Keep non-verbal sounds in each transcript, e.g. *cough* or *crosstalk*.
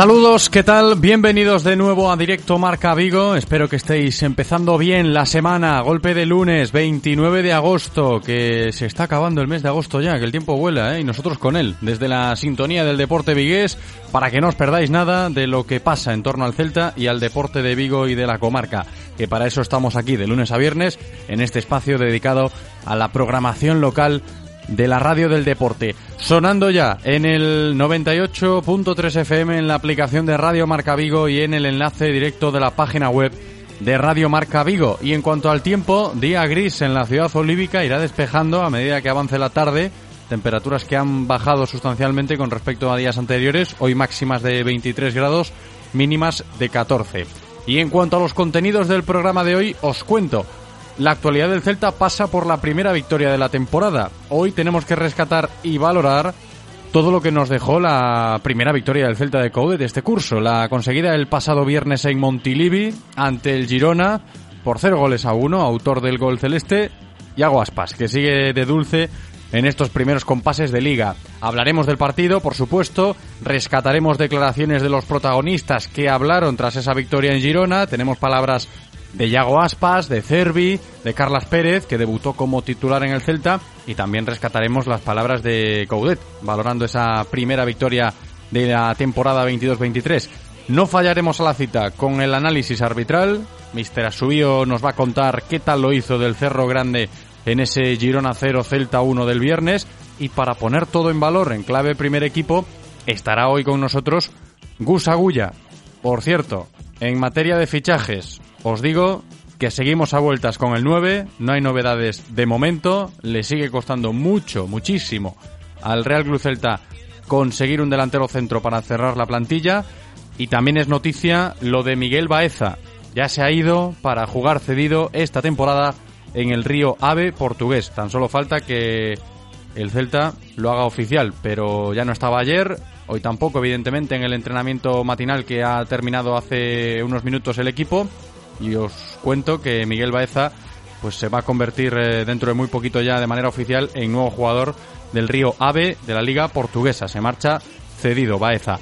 Saludos, ¿qué tal? Bienvenidos de nuevo a Directo Marca Vigo. Espero que estéis empezando bien la semana. Golpe de lunes, 29 de agosto, que se está acabando el mes de agosto ya, que el tiempo vuela, ¿eh? Y nosotros con él, desde la sintonía del deporte vigués, para que no os perdáis nada de lo que pasa en torno al Celta y al deporte de Vigo y de la comarca. Que para eso estamos aquí de lunes a viernes, en este espacio dedicado a la programación local de la radio del deporte. Sonando ya en el 98.3 FM en la aplicación de Radio Marca Vigo y en el enlace directo de la página web de Radio Marca Vigo. Y en cuanto al tiempo, día gris en la ciudad olívica irá despejando a medida que avance la tarde. Temperaturas que han bajado sustancialmente con respecto a días anteriores. Hoy máximas de 23 grados, mínimas de 14. Y en cuanto a los contenidos del programa de hoy, os cuento. La actualidad del Celta pasa por la primera victoria de la temporada. Hoy tenemos que rescatar y valorar todo lo que nos dejó la primera victoria del Celta de Coude de este curso, la conseguida el pasado viernes en Montilivi ante el Girona por cero goles a uno, autor del gol celeste, y Aspas, que sigue de dulce en estos primeros compases de liga. Hablaremos del partido, por supuesto, rescataremos declaraciones de los protagonistas que hablaron tras esa victoria en Girona, tenemos palabras de Yago Aspas, de Cervi, de Carlas Pérez, que debutó como titular en el Celta, y también rescataremos las palabras de Coudet, valorando esa primera victoria de la temporada 22-23. No fallaremos a la cita con el análisis arbitral. Mister Asubío nos va a contar qué tal lo hizo del Cerro Grande en ese Girona 0 Celta 1 del viernes. Y para poner todo en valor en clave primer equipo, estará hoy con nosotros Gus Agulla. Por cierto, en materia de fichajes, os digo que seguimos a vueltas con el 9, no hay novedades de momento, le sigue costando mucho, muchísimo al Real Club Celta conseguir un delantero centro para cerrar la plantilla. Y también es noticia lo de Miguel Baeza, ya se ha ido para jugar cedido esta temporada en el Río Ave portugués, tan solo falta que el Celta lo haga oficial, pero ya no estaba ayer, hoy tampoco evidentemente en el entrenamiento matinal que ha terminado hace unos minutos el equipo y os cuento que Miguel Baeza pues se va a convertir eh, dentro de muy poquito ya de manera oficial en nuevo jugador del Río Ave de la Liga Portuguesa. Se marcha cedido Baeza.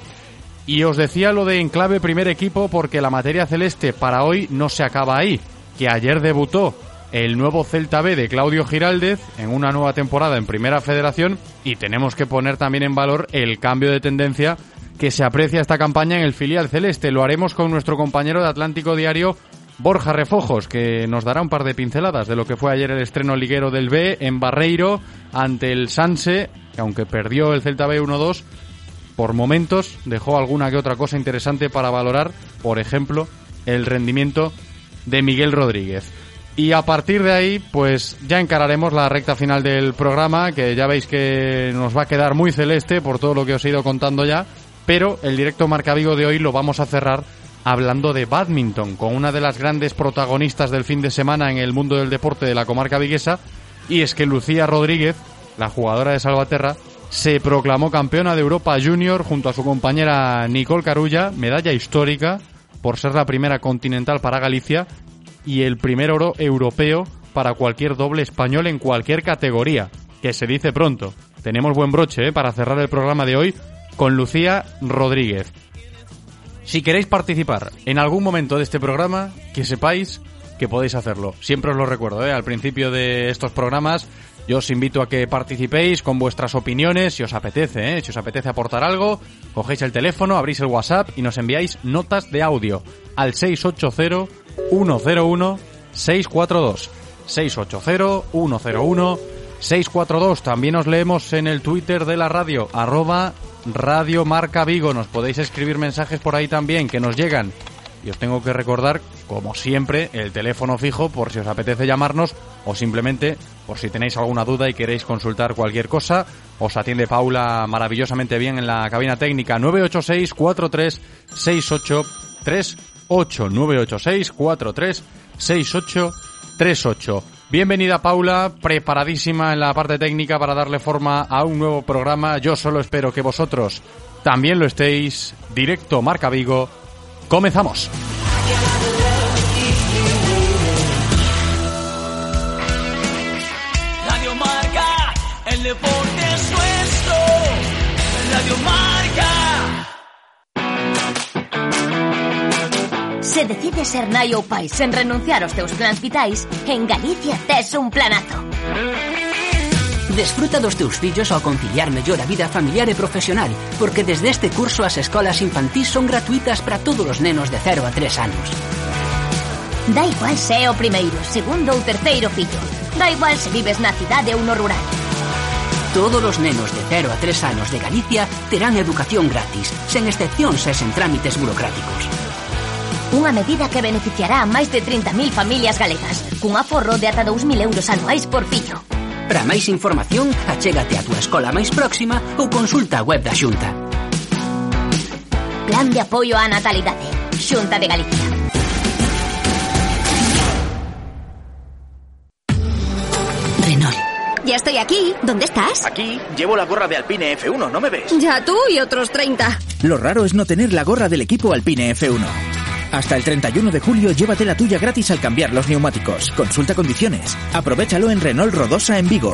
Y os decía lo de enclave primer equipo porque la materia celeste para hoy no se acaba ahí, que ayer debutó el nuevo Celta B de Claudio Giraldez en una nueva temporada en Primera Federación y tenemos que poner también en valor el cambio de tendencia que se aprecia esta campaña en el filial celeste. Lo haremos con nuestro compañero de Atlántico Diario, Borja Refojos, que nos dará un par de pinceladas de lo que fue ayer el estreno liguero del B en Barreiro ante el Sanse, que aunque perdió el Celta B 1-2, por momentos dejó alguna que otra cosa interesante para valorar, por ejemplo, el rendimiento de Miguel Rodríguez. Y a partir de ahí, pues ya encararemos la recta final del programa, que ya veis que nos va a quedar muy celeste por todo lo que os he ido contando ya, pero el directo Marca Vigo de hoy lo vamos a cerrar hablando de badminton, con una de las grandes protagonistas del fin de semana en el mundo del deporte de la comarca viguesa, y es que Lucía Rodríguez, la jugadora de Salvaterra, se proclamó campeona de Europa Junior junto a su compañera Nicole Carulla, medalla histórica por ser la primera continental para Galicia, y el primer oro europeo para cualquier doble español en cualquier categoría, que se dice pronto. Tenemos buen broche ¿eh? para cerrar el programa de hoy con Lucía Rodríguez. Si queréis participar en algún momento de este programa, que sepáis que podéis hacerlo. Siempre os lo recuerdo, ¿eh? al principio de estos programas yo os invito a que participéis con vuestras opiniones, si os apetece, ¿eh? si os apetece aportar algo, cogéis el teléfono, abrís el WhatsApp y nos enviáis notas de audio al 680-101-642. 680-101-642. También os leemos en el Twitter de la radio, arroba Radio Marca Vigo. Nos podéis escribir mensajes por ahí también que nos llegan. Y os tengo que recordar, como siempre, el teléfono fijo por si os apetece llamarnos o simplemente por si tenéis alguna duda y queréis consultar cualquier cosa. Os atiende Paula maravillosamente bien en la cabina técnica 986 43 68 38 986 43 68 38. Bienvenida Paula, preparadísima en la parte técnica para darle forma a un nuevo programa. Yo solo espero que vosotros también lo estéis. Directo Marca Vigo. Comenzamos. El deporte es nuestro. Se decide ser nai ou pai sen renunciar aos teus plans vitais, en Galicia tes un planazo. Desfruta dos teus fillos ao conciliar mellor a vida familiar e profesional, porque desde este curso as escolas infantís son gratuitas para todos os nenos de 0 a 3 anos. Da igual se é o primeiro, segundo ou terceiro fillo. Da igual se vives na cidade ou no rural. Todos os nenos de 0 a 3 anos de Galicia terán educación gratis, sen excepcións e sen trámites burocráticos. Unha medida que beneficiará a máis de 30.000 familias galegas, cun aforro de ata 2.000 euros anuais por fillo. Para máis información, achégate a túa escola máis próxima ou consulta a web da Xunta. Plan de apoio á natalidade. Xunta de Galicia. Renault. Ya estoy aquí. ¿Dónde estás? Aquí llevo la gorra de Alpine F1, ¿no me ves? Ya tú y otros 30. Lo raro es no tener la gorra del equipo Alpine F1. Hasta el 31 de julio llévate la tuya gratis al cambiar los neumáticos. Consulta condiciones. Aprovechalo en Renault Rodosa en Vigo.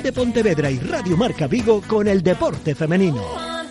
de Pontevedra y Radio Marca Vigo con el deporte femenino.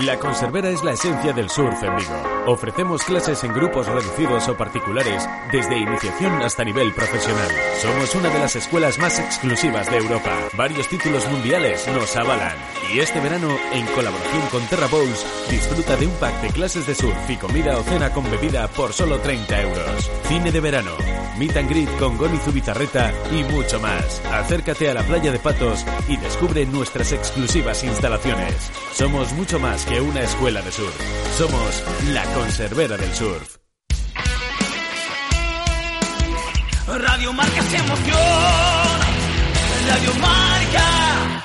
La Conservera es la esencia del surf en Vigo. Ofrecemos clases en grupos reducidos o particulares, desde iniciación hasta nivel profesional. Somos una de las escuelas más exclusivas de Europa. Varios títulos mundiales nos avalan. Y este verano, en colaboración con Terra Bowls, disfruta de un pack de clases de surf y comida o cena con bebida por solo 30 euros. Cine de verano, meet and greet con Goni Zubizarreta y mucho más. Acércate a la playa de Patos y descubre nuestras exclusivas instalaciones. Somos mucho más que una escuela de surf. Somos la conservera del surf. Radio Marca se emociona. Radio Marca.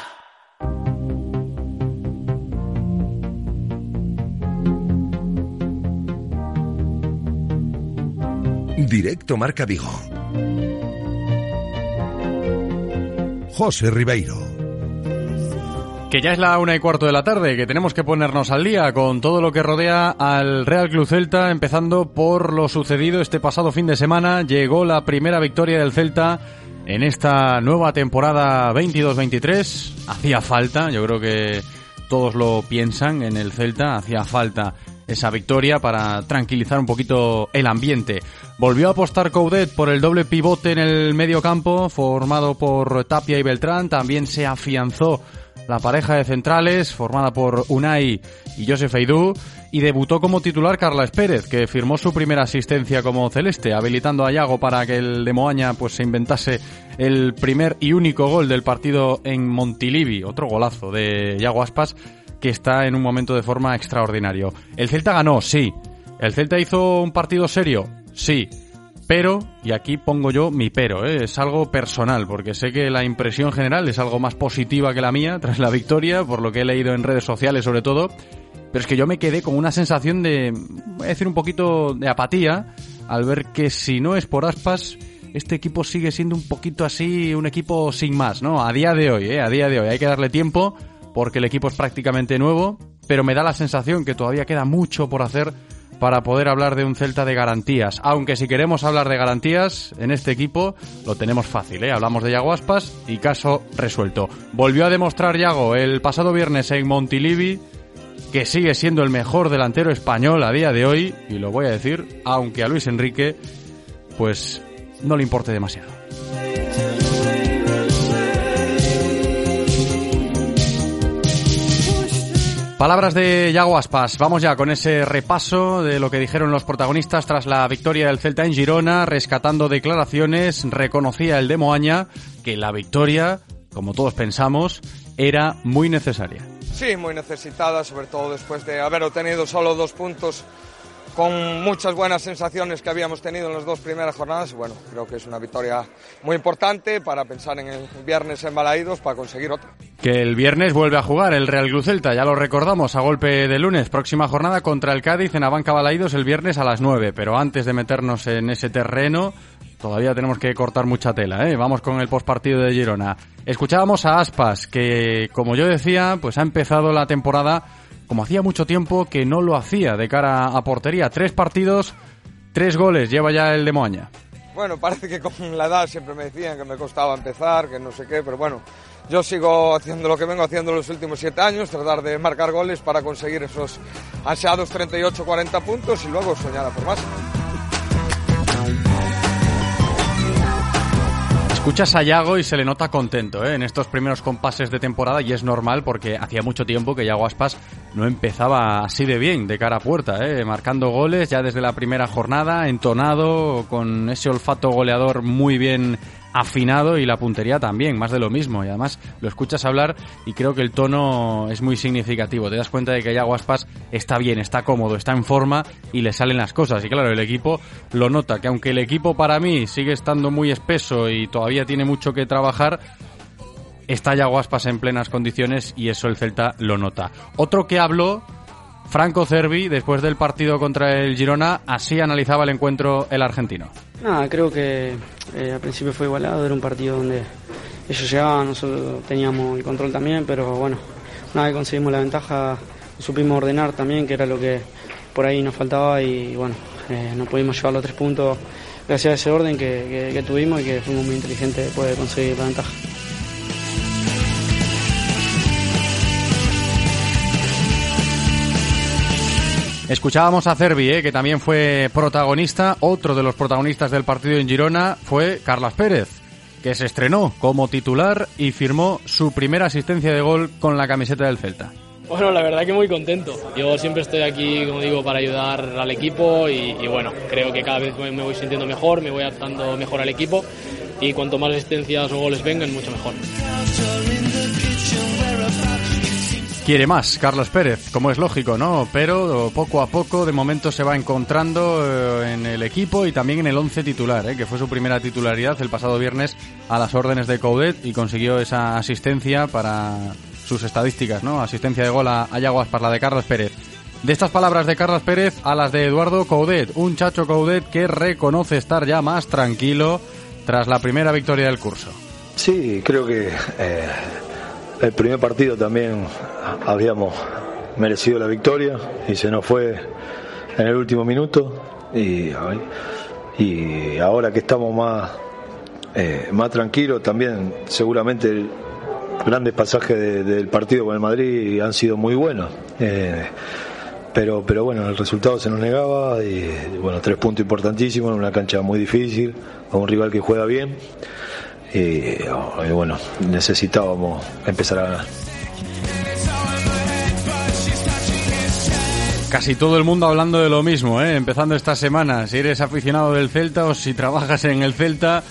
Directo Marca Vigo. José Ribeiro. Que ya es la una y cuarto de la tarde, que tenemos que ponernos al día con todo lo que rodea al Real Club Celta, empezando por lo sucedido este pasado fin de semana. Llegó la primera victoria del Celta en esta nueva temporada 22-23. Hacía falta, yo creo que todos lo piensan en el Celta, hacía falta esa victoria para tranquilizar un poquito el ambiente. Volvió a apostar Coudet por el doble pivote en el medio campo, formado por Tapia y Beltrán. También se afianzó la pareja de centrales, formada por Unai y Josef Aidú, y debutó como titular Carla Pérez, que firmó su primera asistencia como celeste, habilitando a Yago para que el de Moaña pues, se inventase el primer y único gol del partido en Montilivi, otro golazo de Yago Aspas, que está en un momento de forma extraordinario. El Celta ganó, sí, ¿El Celta hizo un partido serio? Sí. Pero, y aquí pongo yo mi pero, ¿eh? es algo personal, porque sé que la impresión general es algo más positiva que la mía tras la victoria, por lo que he leído en redes sociales sobre todo, pero es que yo me quedé con una sensación de, voy a decir un poquito de apatía, al ver que si no es por aspas, este equipo sigue siendo un poquito así, un equipo sin más, ¿no? A día de hoy, ¿eh? A día de hoy, hay que darle tiempo, porque el equipo es prácticamente nuevo, pero me da la sensación que todavía queda mucho por hacer para poder hablar de un Celta de garantías. Aunque si queremos hablar de garantías en este equipo, lo tenemos fácil, ¿eh? Hablamos de Yago Aspas y caso resuelto. Volvió a demostrar Yago el pasado viernes en Montilivi que sigue siendo el mejor delantero español a día de hoy, y lo voy a decir, aunque a Luis Enrique, pues no le importe demasiado. Palabras de Yago Aspas. Vamos ya con ese repaso de lo que dijeron los protagonistas tras la victoria del Celta en Girona, rescatando declaraciones. Reconocía el de Moaña que la victoria, como todos pensamos, era muy necesaria. Sí, muy necesitada, sobre todo después de haber obtenido solo dos puntos con muchas buenas sensaciones que habíamos tenido en las dos primeras jornadas. Bueno, creo que es una victoria muy importante para pensar en el viernes en Balaídos para conseguir otra. Que el viernes vuelve a jugar el Real Cruz Celta, ya lo recordamos, a golpe de lunes. Próxima jornada contra el Cádiz en Abanca Balaídos el viernes a las 9. Pero antes de meternos en ese terreno, todavía tenemos que cortar mucha tela. ¿eh? Vamos con el postpartido de Girona. Escuchábamos a Aspas, que como yo decía, pues ha empezado la temporada como hacía mucho tiempo que no lo hacía de cara a portería. Tres partidos, tres goles lleva ya el de Moaña. Bueno, *laughs* parece que con la edad siempre me decían que me costaba empezar, que no sé qué, pero bueno, yo sigo haciendo lo que vengo haciendo los últimos siete años, tratar de marcar goles para conseguir esos ansiados 38-40 puntos y luego soñar a por más. Escuchas a Yago y se le nota contento ¿eh? en estos primeros compases de temporada y es normal porque hacía mucho tiempo que Yago Aspas no empezaba así de bien de cara a puerta, ¿eh? marcando goles ya desde la primera jornada, entonado, con ese olfato goleador muy bien afinado y la puntería también, más de lo mismo. Y además lo escuchas hablar y creo que el tono es muy significativo. Te das cuenta de que ya Aspas está bien, está cómodo, está en forma y le salen las cosas. Y claro, el equipo lo nota, que aunque el equipo para mí sigue estando muy espeso y todavía tiene mucho que trabajar, está ya Aspas en plenas condiciones y eso el Celta lo nota. Otro que habló Franco Cervi, después del partido contra el Girona, así analizaba el encuentro el argentino. Nada, creo que eh, al principio fue igualado, era un partido donde ellos llegaban, nosotros teníamos el control también, pero bueno, una vez conseguimos la ventaja, supimos ordenar también, que era lo que por ahí nos faltaba y bueno, eh, no pudimos llevar los tres puntos gracias a ese orden que, que tuvimos y que fuimos muy inteligentes después de conseguir la ventaja. Escuchábamos a Cervi, eh, que también fue protagonista. Otro de los protagonistas del partido en Girona fue Carlos Pérez, que se estrenó como titular y firmó su primera asistencia de gol con la camiseta del Celta. Bueno, la verdad que muy contento. Yo siempre estoy aquí, como digo, para ayudar al equipo y, bueno, creo que cada vez me voy sintiendo mejor, me voy adaptando mejor al equipo y cuanto más asistencias o goles vengan, mucho mejor. Quiere más, Carlos Pérez, como es lógico, ¿no? Pero poco a poco, de momento, se va encontrando eh, en el equipo y también en el once titular, ¿eh? que fue su primera titularidad el pasado viernes a las órdenes de Coudet y consiguió esa asistencia para sus estadísticas, ¿no? Asistencia de gol a, Yaguas para la de Carlos Pérez. De estas palabras de Carlos Pérez a las de Eduardo Coudet, un chacho Coudet que reconoce estar ya más tranquilo tras la primera victoria del curso. Sí, creo que eh, el primer partido también habíamos merecido la victoria y se nos fue en el último minuto y, y ahora que estamos más, eh, más tranquilos también seguramente grandes pasajes del partido con el Madrid han sido muy buenos. Eh, pero, pero bueno, el resultado se nos negaba y bueno, tres puntos importantísimos en una cancha muy difícil, a un rival que juega bien y, bueno, necesitábamos empezar a ganar. Casi todo el mundo hablando de lo mismo, ¿eh? empezando esta semana. Si eres aficionado del Celta o si trabajas en el Celta,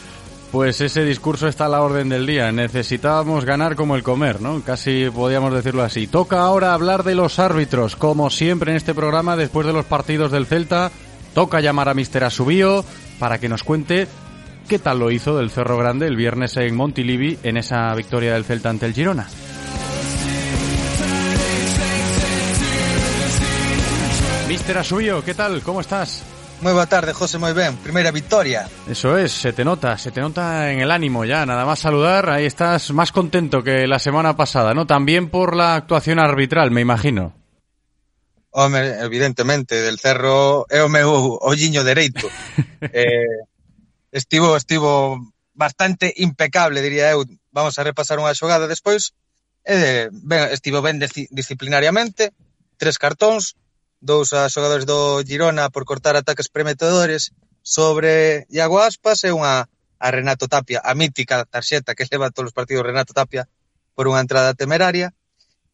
Pues ese discurso está a la orden del día. Necesitábamos ganar como el comer, ¿no? Casi podíamos decirlo así. Toca ahora hablar de los árbitros. Como siempre en este programa, después de los partidos del Celta, toca llamar a Mister Asubío para que nos cuente qué tal lo hizo del Cerro Grande el viernes en Montilivi en esa victoria del Celta ante el Girona. Mister Asubío, ¿qué tal? ¿Cómo estás? Moi boa tarde, José, moi ben. Primeira victoria. Eso es, se te nota, se te nota en el ánimo ya. Nada más saludar, ahí estás más contento que la semana pasada, ¿no? También por la actuación arbitral, me imagino. Home, evidentemente, del Cerro é o meu olliño dereito. *laughs* eh, estivo estivo bastante impecable, diría eu. Vamos a repasar unha xogada despois. Eh, ben, estivo ben disciplinariamente, tres cartóns, dous a xogadores do Girona por cortar ataques premetedores sobre Iago Aspas e unha a Renato Tapia, a mítica tarxeta que leva todos os partidos Renato Tapia por unha entrada temeraria.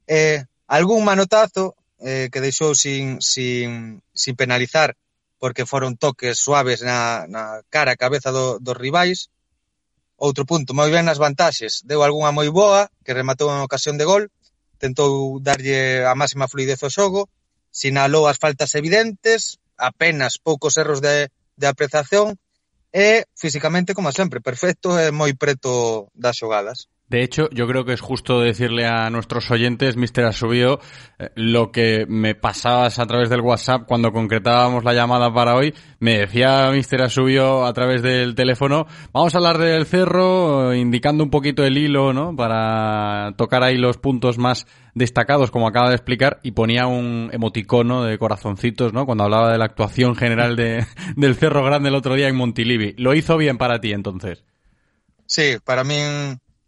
Eh, algún manotazo eh, que deixou sin, sin, sin penalizar porque foron toques suaves na, na cara a cabeza do, dos rivais. Outro punto, moi ben nas vantaxes, deu algunha moi boa, que rematou en ocasión de gol, tentou darlle a máxima fluidez ao xogo, sinalou as faltas evidentes, apenas poucos erros de, de apreciación, e físicamente, como sempre, perfecto e moi preto das xogadas. De hecho, yo creo que es justo decirle a nuestros oyentes, Mr. Asubio, eh, lo que me pasabas a través del WhatsApp cuando concretábamos la llamada para hoy. Me decía Mr. Asubio a través del teléfono, vamos a hablar del cerro, indicando un poquito el hilo, ¿no? Para tocar ahí los puntos más destacados, como acaba de explicar, y ponía un emoticono de corazoncitos, ¿no? Cuando hablaba de la actuación general de, *laughs* del Cerro Grande el otro día en Montilivi. ¿Lo hizo bien para ti entonces? Sí, para mí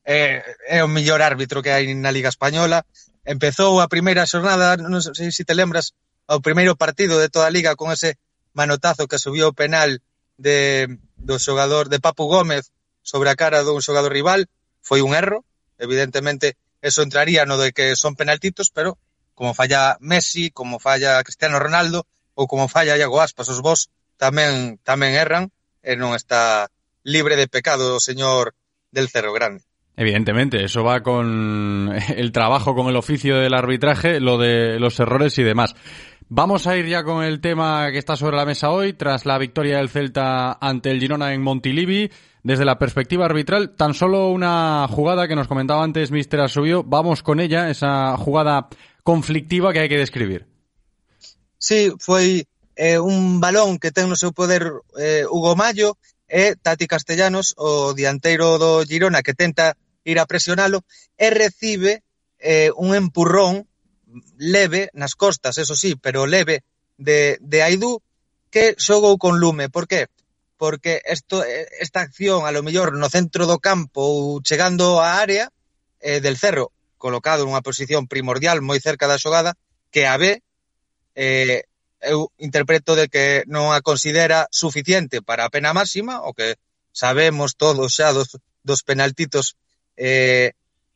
é, é o mellor árbitro que hai na Liga Española. Empezou a primeira xornada, non sei se te lembras, ao primeiro partido de toda a Liga con ese manotazo que subiu o penal de, do xogador de Papu Gómez sobre a cara dun xogador rival. Foi un erro, evidentemente, eso entraría no de que son penaltitos, pero como falla Messi, como falla Cristiano Ronaldo ou como falla Iago Aspas, os vos tamén tamén erran e non está libre de pecado o señor del Cerro Grande. Evidentemente, eso va con el trabajo, con el oficio del arbitraje, lo de los errores y demás. Vamos a ir ya con el tema que está sobre la mesa hoy, tras la victoria del Celta ante el Girona en Montilivi. Desde la perspectiva arbitral, tan solo una jugada que nos comentaba antes Mister Asubio, vamos con ella, esa jugada conflictiva que hai que describir. Sí, foi eh, un balón que ten no poder eh, Hugo Mayo e Tati Castellanos, o dianteiro do Girona, que tenta ir a presionalo, e recibe eh, un empurrón leve nas costas, eso sí, pero leve de, de Aidú, que xogou con lume. Por qué? Porque esto, esta acción, a lo mellor, no centro do campo ou chegando á área eh, del cerro, colocado nunha posición primordial moi cerca da xogada, que a B eh, eu interpreto de que non a considera suficiente para a pena máxima, o que sabemos todos xa dos, dos penaltitos eh,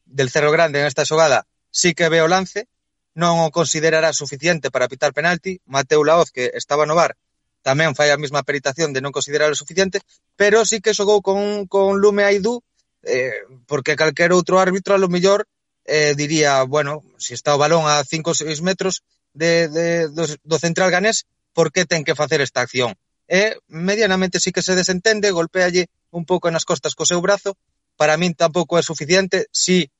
del Cerro Grande en esta xogada sí que ve o lance, non o considerará suficiente para pitar penalti, Mateu Laoz, que estaba no bar, tamén fai a mesma peritación de non considerar o suficiente, pero sí que xogou con, con Lume Aidú, eh, porque calquer outro árbitro a lo mellor eh, diría, bueno, se si está o balón a 5 ou 6 metros de, de, do, do central ganés, por que ten que facer esta acción? E eh, medianamente sí que se desentende, golpealle un pouco nas costas co seu brazo, para min tampouco é suficiente si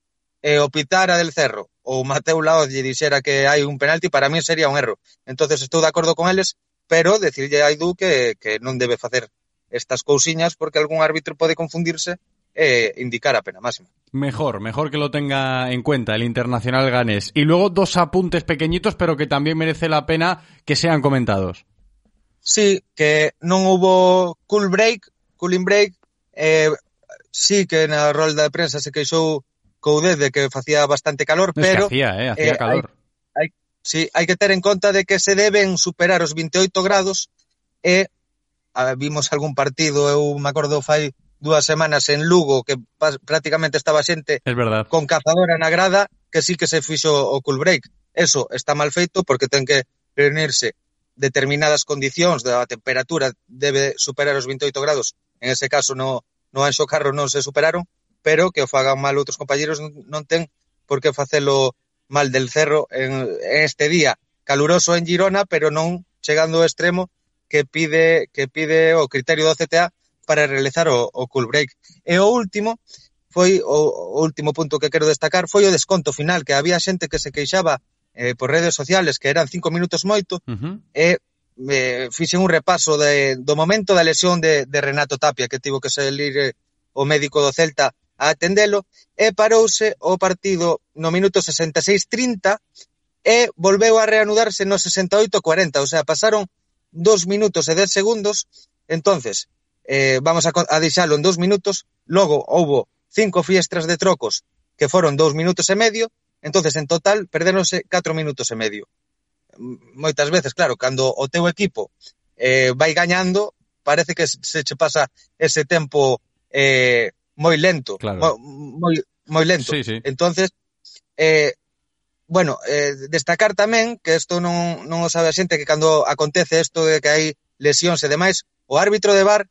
eh, o Pitara del Cerro ou Mateu Laoz lle dixera que hai un penalti, para min sería un erro. entonces estou de acordo con eles, pero decirlle a Aidú que, que non debe facer estas cousiñas porque algún árbitro pode confundirse e indicar a pena máxima. Mejor, mejor que lo tenga en cuenta el internacional ganés. Y luego dos apuntes pequeñitos, pero que también merece la pena que sean comentados. Sí, que non hubo cool break, cooling break, eh, sí que na rolda de prensa se queixou Coudé de que facía bastante calor, es pero... Que hacía, eh, hacía eh, calor. Hai, hai, sí, hai que ter en conta de que se deben superar os 28 grados e a, vimos algún partido, eh, eu me acordo fai dúas semanas en Lugo que pas, prácticamente estaba xente es verdad. con cazadora na grada que sí que se fixo o cool break. Eso está mal feito porque ten que reunirse determinadas condicións da temperatura debe superar os 28 grados, en ese caso no no Anxo Carro non se superaron, pero que o fagan mal outros compañeros non ten por que facelo mal del Cerro en, en este día caluroso en Girona, pero non chegando ao extremo que pide que pide o criterio do CTA para realizar o, o cool break. E o último foi o, o último punto que quero destacar foi o desconto final, que había xente que se queixaba eh, por redes sociales que eran cinco minutos moito, uh -huh. e eh, fixen un repaso de, do momento da lesión de, de Renato Tapia, que tivo que salir eh, o médico do Celta a atendelo, e parouse o partido no minuto 66-30 e volveu a reanudarse no 68-40, o sea, pasaron dos minutos e 10 segundos, entonces eh, vamos a, a deixalo en dos minutos, logo houbo cinco fiestras de trocos que foron dous minutos e medio, entonces en total perdéronse catro minutos e medio moitas veces, claro, cando o teu equipo eh, vai gañando, parece que se che pasa ese tempo eh, moi lento, claro. moi, moi lento. Sí, sí. entonces eh, bueno, eh, destacar tamén que isto non, non o sabe a xente que cando acontece isto de que hai lesións e demais, o árbitro de bar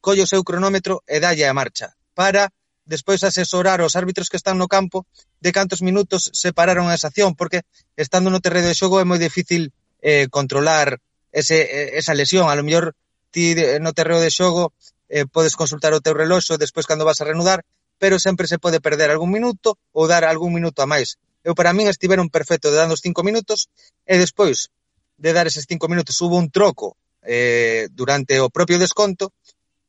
colle o seu cronómetro e dalle a marcha para despois asesorar aos árbitros que están no campo de cantos minutos separaron esa acción, porque estando no terreno de xogo é moi difícil eh, controlar ese, eh, esa lesión. A lo mellor ti no terreo de xogo eh, podes consultar o teu reloxo despois cando vas a reanudar, pero sempre se pode perder algún minuto ou dar algún minuto a máis. Eu para min estiveron perfecto de dando os cinco minutos e despois de dar eses cinco minutos hubo un troco eh, durante o propio desconto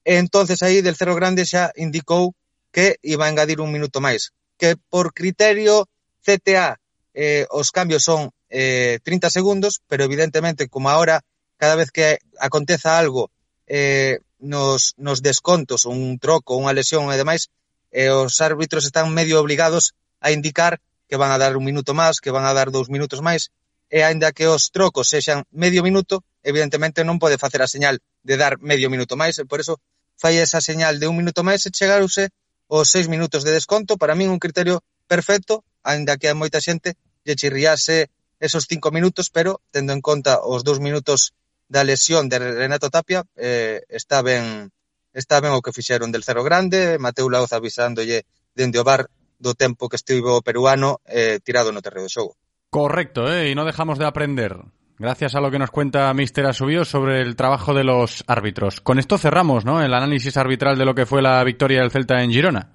e entonces aí del Cerro Grande xa indicou que iba a engadir un minuto máis, que por criterio CTA eh, os cambios son eh, 30 segundos, pero evidentemente como ahora cada vez que aconteza algo eh, nos, nos descontos, un troco, unha lesión e demais, eh, os árbitros están medio obligados a indicar que van a dar un minuto máis, que van a dar dous minutos máis, e aínda que os trocos sexan medio minuto, evidentemente non pode facer a señal de dar medio minuto máis, e por eso fai esa señal de un minuto máis e chegarouse os seis minutos de desconto, para min un criterio perfecto, aínda que a moita xente lle chirriase esos cinco minutos, pero tendo en conta os dous minutos da lesión de Renato Tapia, eh, está ben está ben o que fixeron del Cerro Grande, Mateu Laoz avisándolle dende o bar do tempo que estivo o peruano eh, tirado no terreo de xogo. Correcto, eh? e non dejamos de aprender. Gracias a lo que nos cuenta Mister Asubio sobre el trabajo de los árbitros. Con esto cerramos, ¿no? El análisis arbitral de lo que fue la victoria del Celta en Girona.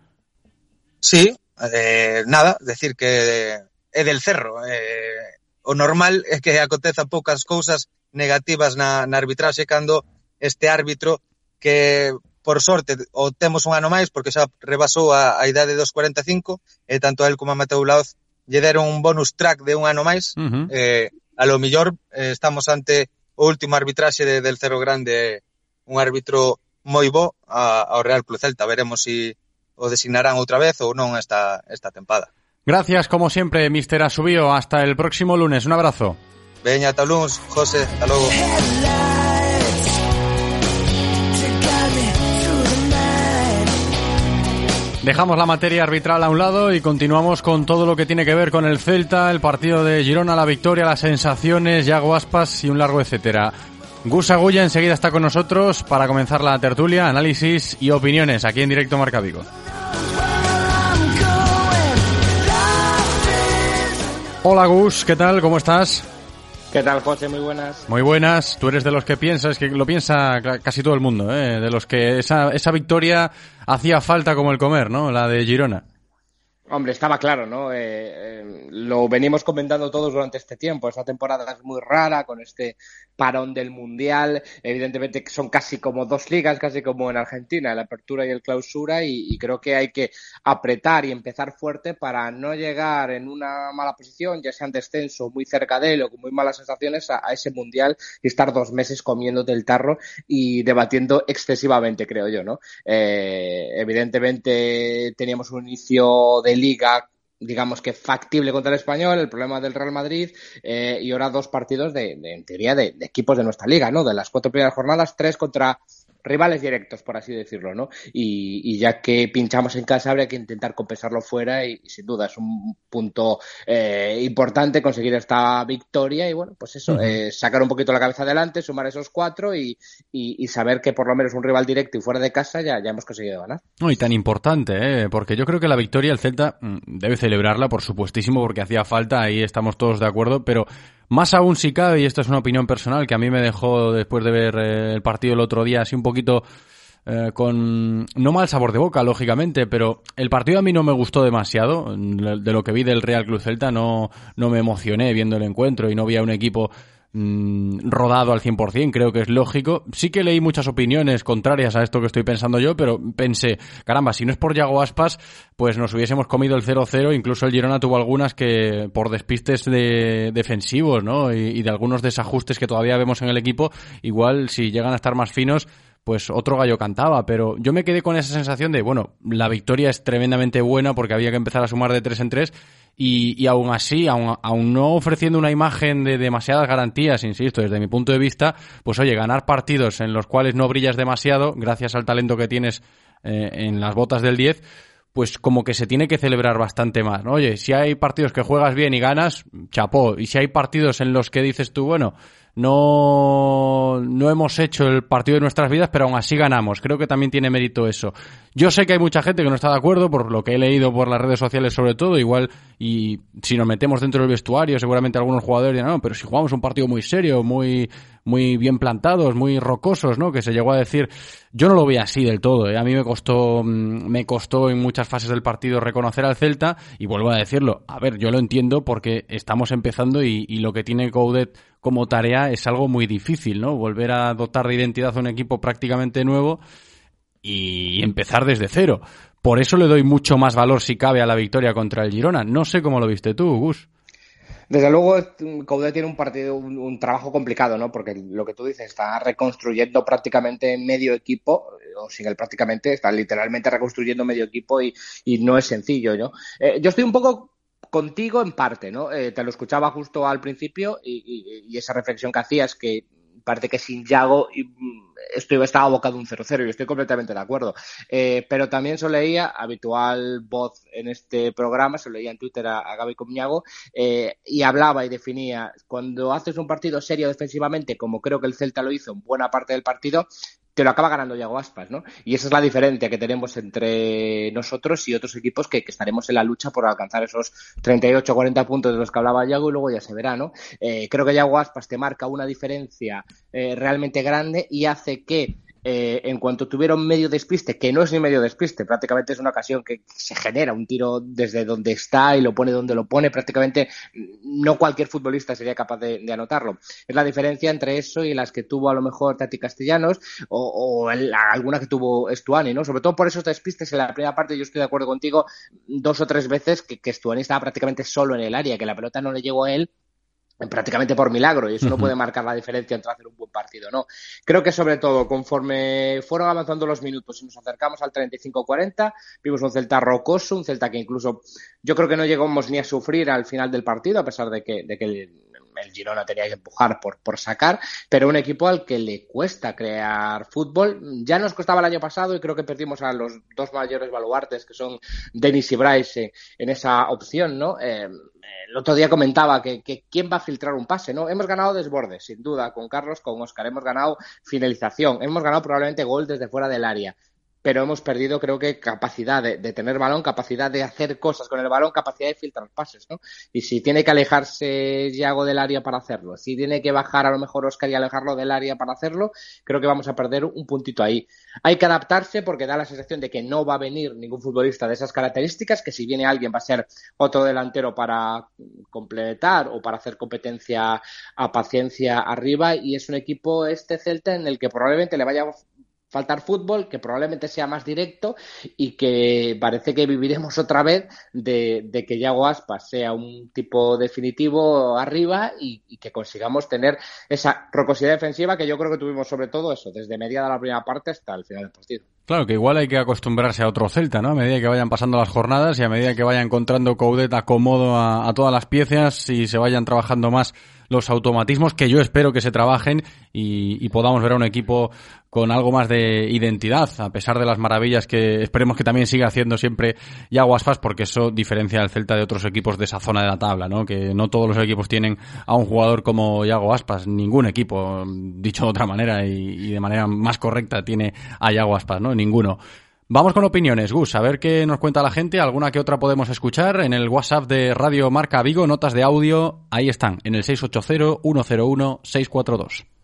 Sí, eh, nada, decir que é del cerro. Eh, o normal é que acontezan poucas cousas negativas na, na arbitraxe cando este árbitro que por sorte, o temos un ano máis, porque xa rebasou a, a idade dos 45, e tanto a él como a Mateo Laoz lle deron un bonus track de un ano máis. Uh -huh. eh, a lo millor eh, estamos ante o último arbitraxe de, del Cero Grande eh. un árbitro moi bo a, ao Real Club Celta. Veremos si o designarán outra vez ou non esta, esta tempada. Gracias, como siempre, Mister Asubío. Hasta el próximo lunes. Un abrazo. Veña, ata lunes, José. Hasta luego. Dejamos la materia arbitral a un lado y continuamos con todo lo que tiene que ver con el Celta, el partido de Girona, la victoria, las sensaciones, Yago Aspas y un largo etcétera. Gus Agulla enseguida está con nosotros para comenzar la tertulia, análisis y opiniones aquí en directo Marca Vigo. Hola Gus, ¿qué tal? ¿Cómo estás? ¿Qué tal, José? Muy buenas. Muy buenas. Tú eres de los que piensas, que lo piensa casi todo el mundo, ¿eh? de los que esa, esa victoria hacía falta como el comer, ¿no? La de Girona. Hombre, estaba claro, ¿no? Eh, eh, lo venimos comentando todos durante este tiempo. Esta temporada es muy rara con este parón del Mundial. Evidentemente son casi como dos ligas, casi como en Argentina, la apertura y el clausura. Y, creo que hay que apretar y empezar fuerte para no llegar en una mala posición, ya sea en descenso, muy cerca de él o con muy malas sensaciones, a, a ese Mundial y estar dos meses comiéndote el tarro y debatiendo excesivamente, creo yo, ¿no? Eh, evidentemente teníamos un inicio de liga digamos que factible contra el español, el problema del Real Madrid eh, y ahora dos partidos de, de en teoría de, de, equipos de nuestra liga, ¿no? De las cuatro primeras jornadas, tres contra rivales directos, por así decirlo, ¿no? Y, ya que pinchamos en casa, habría que intentar compensarlo fuera y, sin duda es un punto eh, importante conseguir esta victoria y bueno, pues eso, eh, sacar un poquito la cabeza adelante, sumar esos cuatro y, saber que por lo menos un rival directo y fuera de casa ya, ya hemos conseguido ganar. No, y tan importante, ¿eh? porque yo creo que la victoria el Celta mm, debe celebrarla, por supuestísimo, porque hacía falta, ahí estamos todos de acuerdo, pero más aún si cabe, y esto es una opinión personal que a mí me dejó después de ver eh, el partido el otro día así un poquito eh, con no mal sabor de boca, lógicamente, pero el partido a mí no me gustó demasiado. De lo que vi del Real Club Celta no, no me emocioné viendo el encuentro y no vi a un equipo Mm, rodado al 100%, creo que es lógico. Sí que leí muchas opiniones contrarias a esto que estoy pensando yo, pero pensé, caramba, si no es por Yago Aspas, pues nos hubiésemos comido el 0-0, incluso el Girona tuvo algunas que por despistes de defensivos, ¿no? Y, de algunos desajustes que todavía vemos en el equipo, igual si llegan a estar más finos, pues otro gallo cantaba, pero yo me quedé con esa sensación de, bueno, la victoria es tremendamente buena porque había que empezar a sumar de 3 en 3 y, y aún así, aún, aún, no ofreciendo una imagen de demasiadas garantías, insisto, desde mi punto de vista, pues oye, ganar partidos en los cuales no brillas demasiado, gracias al talento que tienes eh, en las botas del 10, pues como que se tiene que celebrar bastante más, ¿no? Oye, si hay partidos que juegas bien y ganas, chapó. Y si hay partidos en los que dices tú, bueno, no, no hemos hecho el partido de nuestras vidas, pero aún así ganamos. Creo que también tiene mérito eso. Yo sé que hay mucha gente que no está de acuerdo, por lo que he leído por las redes sociales sobre todo, igual, y si nos metemos dentro del vestuario, seguramente algunos jugadores dirán, no, pero si jugamos un partido muy serio, muy, muy bien plantados, muy rocosos, ¿no? Que se llegó a decir, yo no lo vi así del todo, ¿eh? A mí me costó, mm, me costó en muchas fases del partido reconocer al Celta, y vuelvo a decirlo, a ver, yo lo entiendo porque estamos empezando y, y lo que tiene Coudet como tarea es algo muy difícil, ¿no? Volver a dotar de identidad a un equipo prácticamente nuevo y empezar desde cero. Por eso le doy mucho más valor, si cabe, a la victoria contra el Girona. No sé cómo lo viste tú, Gus. Desde luego, Coudet tiene un partido, un, trabajo complicado, ¿no? Porque lo que tú dices, está reconstruyendo prácticamente medio equipo, o sin él prácticamente, está literalmente reconstruyendo medio equipo y, no es sencillo, ¿no? Eh, yo estoy un poco contigo en parte, ¿no? Eh, te lo escuchaba justo al principio y, esa reflexión que hacías que parece que sin Yago mm, estoy, estaba abocado un 0-0 y estoy completamente de acuerdo. Eh, pero también se leía, habitual voz en este programa, se leía en Twitter a, Gaby Comiago eh, y hablaba y definía, cuando haces un partido serio defensivamente, como creo que el Celta lo hizo en buena parte del partido, te lo acaba ganando Yago Aspas, ¿no? Y esa es la diferencia que tenemos entre nosotros y otros equipos que, estaremos en la lucha por alcanzar esos 38 40 puntos de los que hablaba Yago y luego ya se verá, ¿no? Eh, creo que Yago Aspas te marca una diferencia eh, realmente grande y hace que eh, en cuanto tuvieron medio despiste, que no es ni medio despiste, prácticamente es una ocasión que se genera un tiro desde donde está y lo pone donde lo pone, prácticamente no cualquier futbolista sería capaz de, anotarlo. Es la diferencia entre eso y las que tuvo a lo mejor Tati Castellanos o, alguna que tuvo Estuani, ¿no? Sobre todo por esos despistes en la primera parte, yo estoy de acuerdo contigo, dos o tres veces que, que Estuani estaba prácticamente solo en el área, que la pelota no le llegó a él prácticamente por milagro y eso no puede marcar la diferencia entre hacer un buen partido no creo que sobre todo conforme fueron avanzando los minutos y nos acercamos al 35-40 vimos un Celta rocoso un Celta que incluso yo creo que no llegamos ni a sufrir al final del partido a pesar de que, de que el, Girona tenía que empujar por, por sacar pero un equipo al que le cuesta crear fútbol. Ya nos costaba el año pasado y creo que perdimos a los dos mayores baluartes que son Denis y Bryce en esa opción no eh, el otro día comentaba que, quién va a filtrar un pase, ¿no? Hemos ganado desbordes, sin duda, con Carlos, con Oscar, hemos ganado finalización, hemos ganado probablemente gol desde fuera del área pero hemos perdido, creo que, capacidad de, tener balón, capacidad de hacer cosas con el balón, capacidad de filtrar pases, ¿no? Y si tiene que alejarse Yago del área para hacerlo, si tiene que bajar a lo mejor Oscar y alejarlo del área para hacerlo, creo que vamos a perder un puntito ahí. Hay que adaptarse porque da la sensación de que no va a venir ningún futbolista de esas características, que si viene alguien va a ser otro delantero para completar o para hacer competencia a paciencia arriba y es un equipo este Celta en el que probablemente le vaya faltar fútbol, que probablemente sea más directo y que parece que viviremos *laughs* otra vez de, que Yago Aspas sea un tipo definitivo arriba y, que consigamos tener esa rocosidad defensiva que yo creo que tuvimos sobre todo eso, desde media de la primera parte hasta el final del partido. Claro, que igual hay que acostumbrarse a otro Celta, ¿no? A medida que vayan pasando las jornadas y a medida que vaya encontrando Coudet acomodo a, todas las piezas y se vayan trabajando más los automatismos que yo espero que se trabajen y, podamos ver a un equipo con algo más de identidad, a pesar de las maravillas que esperemos que también siga haciendo siempre Yago Aspas, porque eso diferencia al Celta de otros equipos de esa zona de la tabla, ¿no? Que no todos los equipos tienen a un jugador como Yago Aspas, ningún equipo, dicho de otra manera y, y de manera más correcta, tiene a Yago Aspas, ¿no? Ninguno. Vamos con opiniones, Gus, a ver qué nos cuenta la gente, alguna que otra podemos escuchar en el WhatsApp de Radio Marca Vigo, notas de audio, ahí están, en el 680-101-642.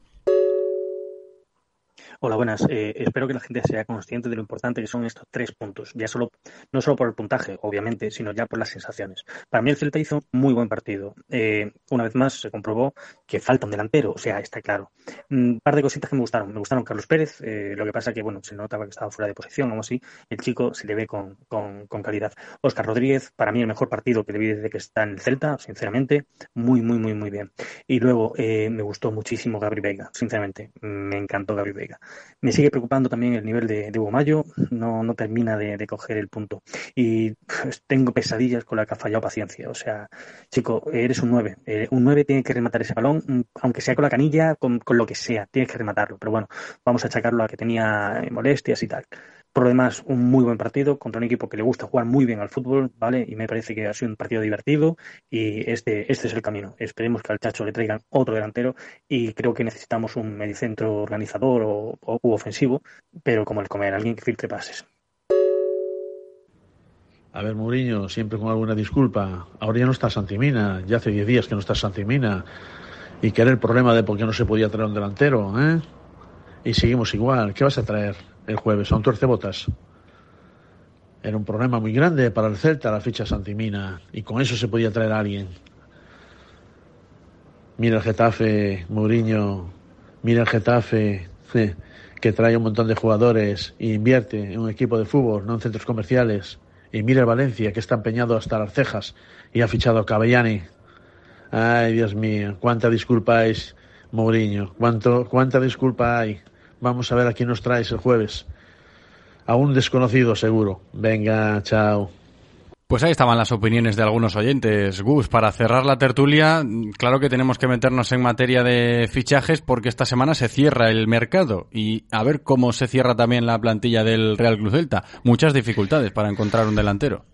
Hola, buenas. Eh, espero que la gente sea consciente de lo importante que son estos tres puntos. Ya solo, no solo por el puntaje, obviamente, sino ya por las sensaciones. Para mí el Celta hizo muy buen partido. Eh, una vez más se comprobó que falta un delantero, o sea, está claro. Un par de cositas que me gustaron. Me gustaron Carlos Pérez. Eh, lo que pasa que, bueno, se notaba que estaba fuera de posición, o así. El chico se le ve con, con, calidad. Oscar Rodríguez, para mí el mejor partido que le vi desde que está en el Celta, sinceramente. Muy, muy, muy, muy bien. Y luego me gustó muchísimo Gabri Veiga, sinceramente. Me encantó Gabri Veiga. Me sigue preocupando también el nivel de, de Hugo Mayo, no, no termina de, coger el punto. Y pues, tengo pesadillas con la que ha fallado paciencia. O sea, chico, eres un 9. Eh, un 9 tiene que rematar ese balón, aunque sea con la canilla, con, con lo que sea, tienes que rematarlo. Pero bueno, vamos a achacarlo a que tenía molestias y tal. Por lo demás, un muy buen partido contra un equipo que le gusta jugar muy bien al fútbol, ¿vale? Y me parece que ha sido un partido divertido y este, este es el camino. Esperemos que al Chacho le traigan otro delantero y creo que necesitamos un medicentro organizador o, o u ofensivo, pero como el comer, alguien que filtre pases. A ver, Mourinho, siempre con alguna disculpa. Ahora ya no está Santimina, ya hace 10 días que no está Santimina. Y que era el problema de por qué no se podía traer un delantero, ¿eh? Y seguimos igual. ¿Qué vas a traer? El jueves a un tuercebotas. Era un problema muy grande para el Celta la ficha Santimina y con eso se podía traer a alguien. Mira el Getafe, Mourinho, mira el Getafe que trae un montón de jugadores e invierte en un equipo de fútbol, no en centros comerciales. Y mira el Valencia que está empeñado hasta las cejas y ha fichado a Cabellani. Ay, Dios mío, cuánta disculpa hay, Mourinho, cuánto, cuánta disculpa hay. Vamos a ver a quién nos traes el jueves. A un desconocido, seguro. Venga, chao. Pues ahí estaban las opiniones de algunos oyentes. Gus, para cerrar la tertulia, claro que tenemos que meternos en materia de fichajes porque esta semana se cierra el mercado y a ver cómo se cierra también la plantilla del Real Cruz Celta. Muchas dificultades para encontrar un delantero.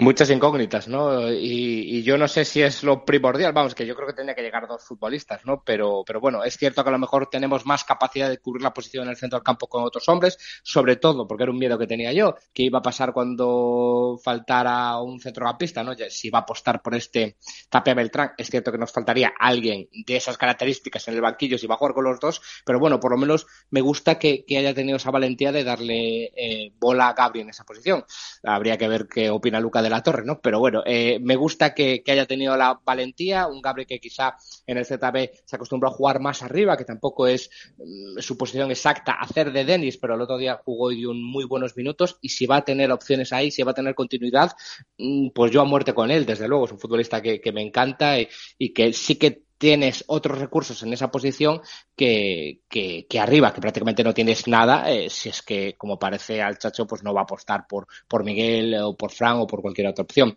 Muchas incógnitas, ¿no? Y, y, yo no sé si es lo primordial, vamos, que yo creo que tendría que llegar dos futbolistas, ¿no? Pero, pero bueno, es cierto que a lo mejor tenemos más capacidad de cubrir la posición en el centro del campo con otros hombres, sobre todo porque era un miedo que tenía yo, que iba a pasar cuando faltara un centrocampista, ¿no? Si iba a apostar por este Tapia Beltrán, es cierto que nos faltaría alguien de esas características en el banquillo si va a jugar con los dos, pero bueno, por lo menos me gusta que, haya tenido esa valentía de darle eh, bola a Gabri en esa posición. Habría que ver qué opina Luca de la torre, ¿no? Pero bueno, eh, me gusta que, haya tenido la valentía, un Gabriel que quizá en el ZB se acostumbró a jugar más arriba, que tampoco es mm, su posición exacta hacer de Denis, pero el otro día jugó y dio muy buenos minutos y si va a tener opciones ahí, si va a tener continuidad, mm, pues yo a muerte con él, desde luego, es un futbolista que, me encanta y que sí que tienes otros recursos en esa posición que, que, arriba, que prácticamente no tienes nada, eh, si es que, como parece al Chacho, pues no va a apostar por, por Miguel o por Fran o por cualquier otra opción.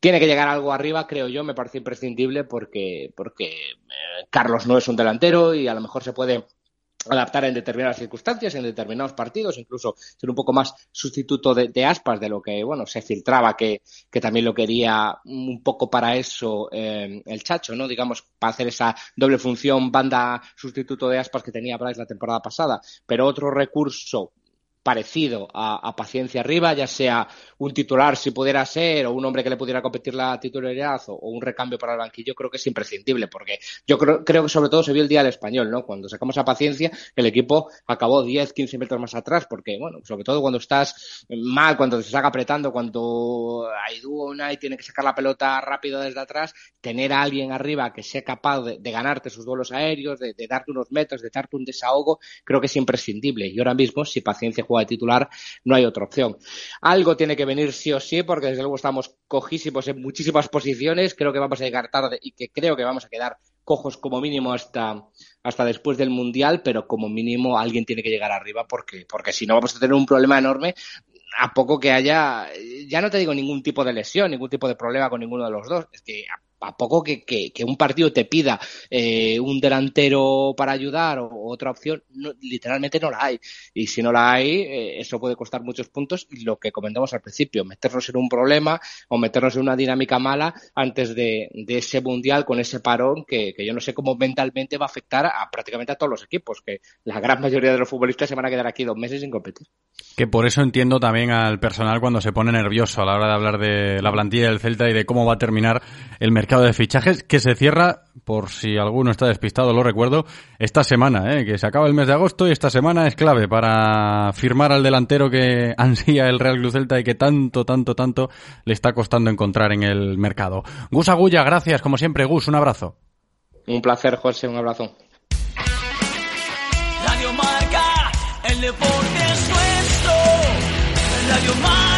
Tiene que llegar algo arriba, creo yo, me parece imprescindible porque, porque eh, Carlos no es un delantero y a lo mejor se puede adaptar en determinadas circunstancias, en determinados partidos, incluso ser un poco más sustituto de, Aspas de lo que, bueno, se filtraba que, que, también lo quería un poco para eso eh, el Chacho, ¿no? Digamos, para hacer esa doble función banda sustituto de Aspas que tenía Bryce la temporada pasada, pero otro recurso parecido a, a, Paciencia arriba, ya sea un titular si pudiera ser, o un hombre que le pudiera competir la titularidad, o, un recambio para el banquillo, creo que es imprescindible, porque yo creo, creo, que sobre todo se vio el día del español, ¿no? Cuando sacamos a Paciencia, el equipo acabó 10, 15 metros más atrás, porque, bueno, sobre todo cuando estás mal, cuando se saca apretando, cuando hay una y tiene que sacar la pelota rápido desde atrás, tener a alguien arriba que sea capaz de, ganarte sus duelos aéreos, de, darte unos metros, de darte un desahogo, creo que es imprescindible. Y ahora mismo, si Paciencia juega de titular, no hay otra opción. Algo tiene que venir sí o sí, porque desde luego estamos cojísimos en muchísimas posiciones, creo que vamos a llegar tarde y que creo que vamos a quedar cojos como mínimo hasta, hasta después del Mundial, pero como mínimo alguien tiene que llegar arriba porque, porque si no vamos a tener un problema enorme. A poco que haya, ya no te digo ningún tipo de lesión, ningún tipo de problema con ninguno de los dos, es que a poco que, que, un partido te pida eh, un delantero para ayudar o, otra opción, literalmente no la hay. Y si no la hay, eh, eso puede costar muchos puntos. Y lo que comentamos al principio, meternos en un problema o meternos en una dinámica mala antes de, de ese mundial con ese parón que, que, yo no sé cómo mentalmente va a afectar a prácticamente a todos los equipos, que la gran mayoría de los futbolistas se van a quedar aquí dos meses sin competir. Que por eso entiendo también al personal cuando se pone nervioso a la hora de hablar de la plantilla del Celta y de cómo va a terminar el mercado de fichajes que se cierra, por si alguno está despistado, lo recuerdo, esta semana, ¿eh? que se acaba el mes de agosto y esta semana es clave para firmar al delantero que *laughs* ansía el Real Club Celta y que tanto, tanto, tanto le está costando encontrar en el mercado. Gus Agulla, gracias, como siempre, Gus, un abrazo. Un placer, José, un abrazo. Radio Marca, el deporte es nuestro. Radio Marca.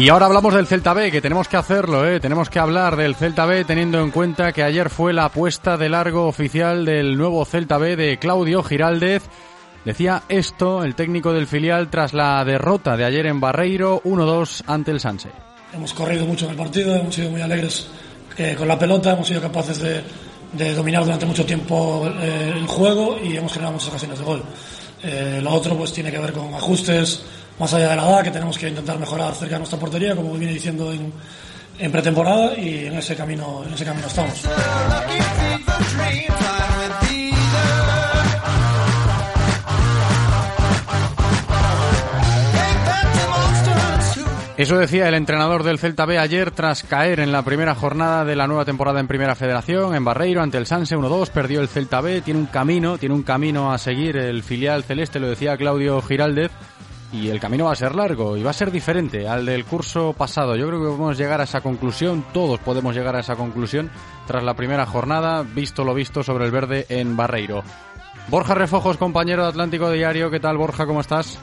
Y ahora hablamos del Celta B, que tenemos que hacerlo, ¿eh? tenemos que hablar del Celta B teniendo en cuenta que ayer fue la apuesta de largo oficial del nuevo Celta B de Claudio Giraldez. Decía esto el técnico del filial tras la derrota de ayer en Barreiro 1-2 ante el Sanse. Hemos corrido mucho en el partido, hemos sido muy alegres eh, con la pelota, hemos sido capaces de, dominar durante mucho tiempo eh, el juego y hemos generado muchas ocasiones de gol. Eh, lo otro pues tiene que ver con ajustes, más allá de la edad, que tenemos que intentar mejorar cerca de nuestra portería, como viene diciendo en, en pretemporada, y en ese camino, en ese camino estamos. Eso decía el entrenador del Celta B ayer tras caer en la primera jornada de la nueva temporada en Primera Federación en Barreiro ante el Sanse 1-2, perdió el Celta B, tiene un camino, tiene un camino a seguir el filial celeste, lo decía Claudio Giraldez, y el camino va a ser largo y va a ser diferente al del curso pasado. Yo creo que podemos llegar a esa conclusión, todos podemos llegar a esa conclusión tras la primera jornada, visto lo visto sobre el verde en Barreiro. Borja Refojos, compañero de Atlántico Diario, ¿qué tal Borja? ¿Cómo estás?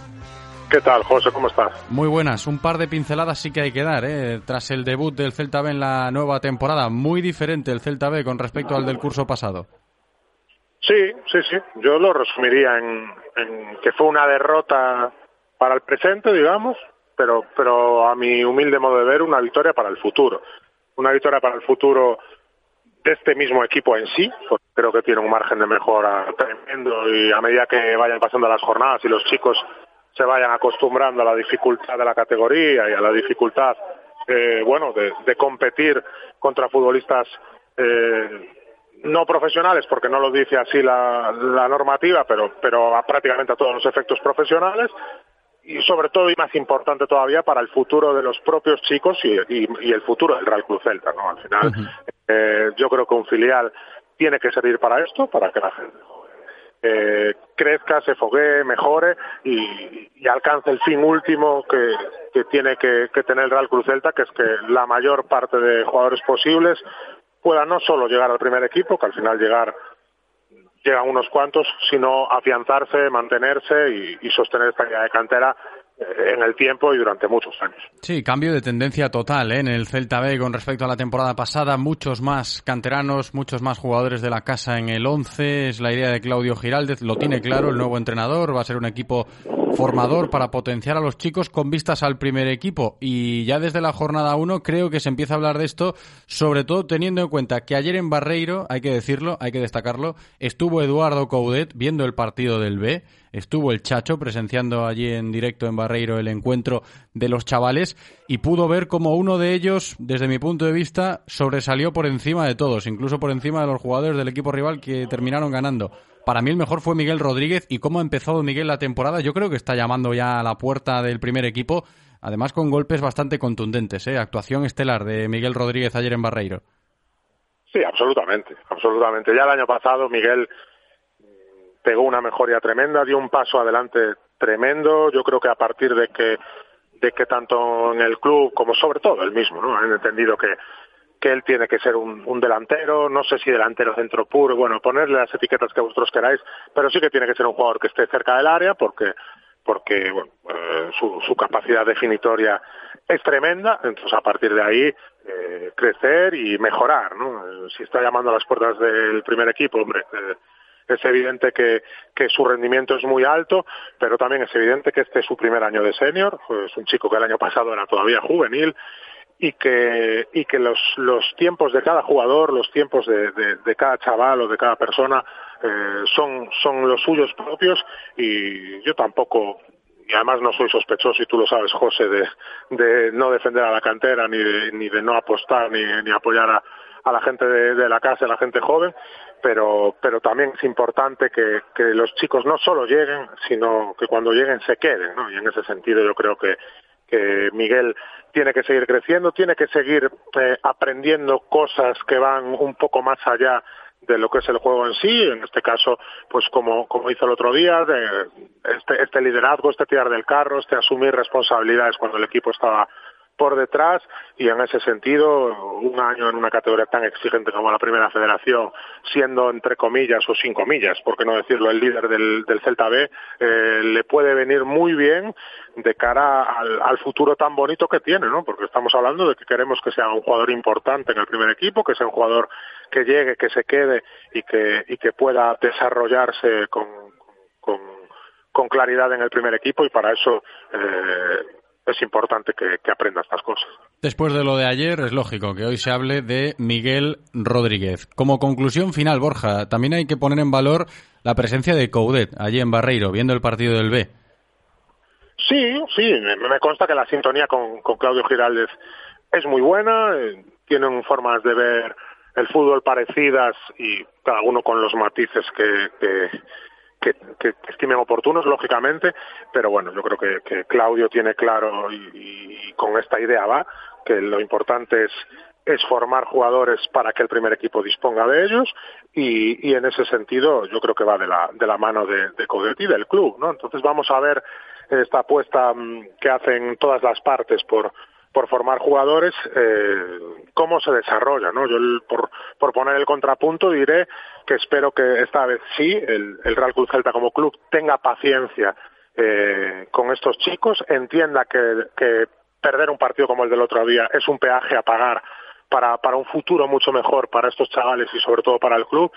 ¿Qué tal, José? ¿Cómo estás? Muy buenas. Un par de pinceladas sí que hay que dar, ¿eh? Tras el debut del Celta B en la nueva temporada. Muy diferente el Celta B con respecto al del curso pasado. Sí, sí, sí. Yo lo resumiría en, en que fue una derrota para el presente, digamos, pero, pero a mi humilde modo de ver, una victoria para el futuro. Una victoria para el futuro de este mismo equipo en sí, porque creo que tiene un margen de mejora tremendo y a medida que vayan pasando las jornadas y los chicos se vayan acostumbrando a la dificultad de la categoría y a la dificultad, eh, bueno, de, competir contra futbolistas eh, no profesionales, porque no lo dice así la, la normativa, pero, pero a prácticamente a todos los efectos profesionales, y sobre todo y más importante todavía para el futuro de los propios chicos y, y, el futuro del Real Cruz Celta, ¿no? Al final, eh, yo creo que un filial tiene que servir para esto, para que la gente eh, crezca, se foguee, mejore y, y, alcance el fin último que, que tiene que, que, tener el Real Cruz Celta, que es que la mayor parte de jugadores posibles puedan no solo llegar al primer equipo, que al final llegar llegan unos cuantos, sino afianzarse, mantenerse y, sostener esta idea de cantera en el tiempo y durante muchos años. Sí, cambio de tendencia total ¿eh? en el Celta B con respecto a la temporada pasada. Muchos más canteranos, muchos más jugadores de la casa en el 11. Es la idea de Claudio Giraldez. Lo tiene claro el nuevo entrenador. Va a ser un equipo formador para potenciar a los chicos con vistas al primer equipo. Y ya desde la jornada 1 creo que se empieza a hablar de esto, sobre todo teniendo en cuenta que ayer en Barreiro, hay que decirlo, hay que destacarlo, estuvo Eduardo Coudet viendo el partido del B, estuvo el Chacho presenciando allí en directo en Barreiro el encuentro de los chavales y pudo ver como uno de ellos, desde mi punto de vista, sobresalió por encima de todos, incluso por encima de los jugadores del equipo rival que terminaron ganando. Para mí el mejor fue Miguel Rodríguez y cómo ha empezado Miguel la temporada, yo creo que está llamando ya a la puerta del primer equipo, además con golpes bastante contundentes, ¿eh? actuación estelar de Miguel Rodríguez ayer en Barreiro. Sí, absolutamente, absolutamente. Ya el año pasado Miguel pegó una mejoría tremenda, dio un paso adelante tremendo. Yo creo que a partir de que de que tanto en el club como sobre todo el mismo, ¿no? Han entendido que que él tiene que ser un, delantero, no sé si delantero centro puro, bueno, ponerle las etiquetas que vosotros queráis, pero sí que tiene que ser un jugador que esté cerca del área porque porque bueno, eh, su, su, capacidad definitoria es tremenda, entonces a partir de ahí eh, crecer y mejorar, ¿no? Si está llamando a las puertas del primer equipo, hombre, eh, es evidente que, que, su rendimiento es muy alto, pero también es evidente que este es su primer año de senior, es un chico que el año pasado era todavía juvenil y que, y que los, los tiempos de cada jugador, los tiempos de, de, de cada chaval o de cada persona eh, son, son los suyos propios y yo tampoco y además no soy sospechoso y tú lo sabes José de, de no defender a la cantera ni de, ni de no apostar ni, ni apoyar a, a la gente de, de, la casa, a la gente joven, pero, pero también es importante que, que los chicos no solo lleguen, sino que cuando lleguen se queden, ¿no? Y en ese sentido yo creo que, que Miguel tiene que seguir creciendo, tiene que seguir eh, aprendiendo cosas que van un poco más allá de lo que es el juego en sí, en este caso, pues como, como hizo el otro día, de este, este liderazgo, este tirar del carro, este asumir responsabilidades cuando el equipo estaba por detrás y en ese sentido un año en una categoría tan exigente como la primera federación siendo entre comillas o sin comillas por qué no decirlo el líder del, del Celta B eh, le puede venir muy bien de cara al, al, futuro tan bonito que tiene no porque estamos hablando de que queremos que sea un jugador importante en el primer equipo que sea un jugador que llegue que se quede y que y que pueda desarrollarse con, con con claridad en el primer equipo y para eso eh, es importante que, que, aprenda estas cosas. Después de lo de ayer, es lógico que hoy se hable de Miguel Rodríguez. Como conclusión final, Borja, también hay que poner en valor la presencia de Coudet allí en Barreiro, viendo el partido del B. Sí, sí, me consta que la sintonía con, con Claudio Giraldez es muy buena, eh, tienen formas de ver el fútbol parecidas y cada uno con los matices que, que que, que, estimen oportunos, lógicamente, pero bueno, yo creo que, que Claudio tiene claro y, con esta idea va, que lo importante es es formar jugadores para que el primer equipo disponga de ellos y, y en ese sentido yo creo que va de la, de la mano de, de Codet y del club, ¿no? Entonces vamos a ver esta apuesta mm, que hacen todas las partes por, por formar jugadores, eh, cómo se desarrolla, ¿no? Yo por, por poner el contrapunto diré que espero que esta vez sí el, Real Cruz Celta como club tenga paciencia eh, con estos chicos, entienda que, que perder un partido como el del otro día es un peaje a pagar para, para un futuro mucho mejor para estos chavales y sobre todo para el club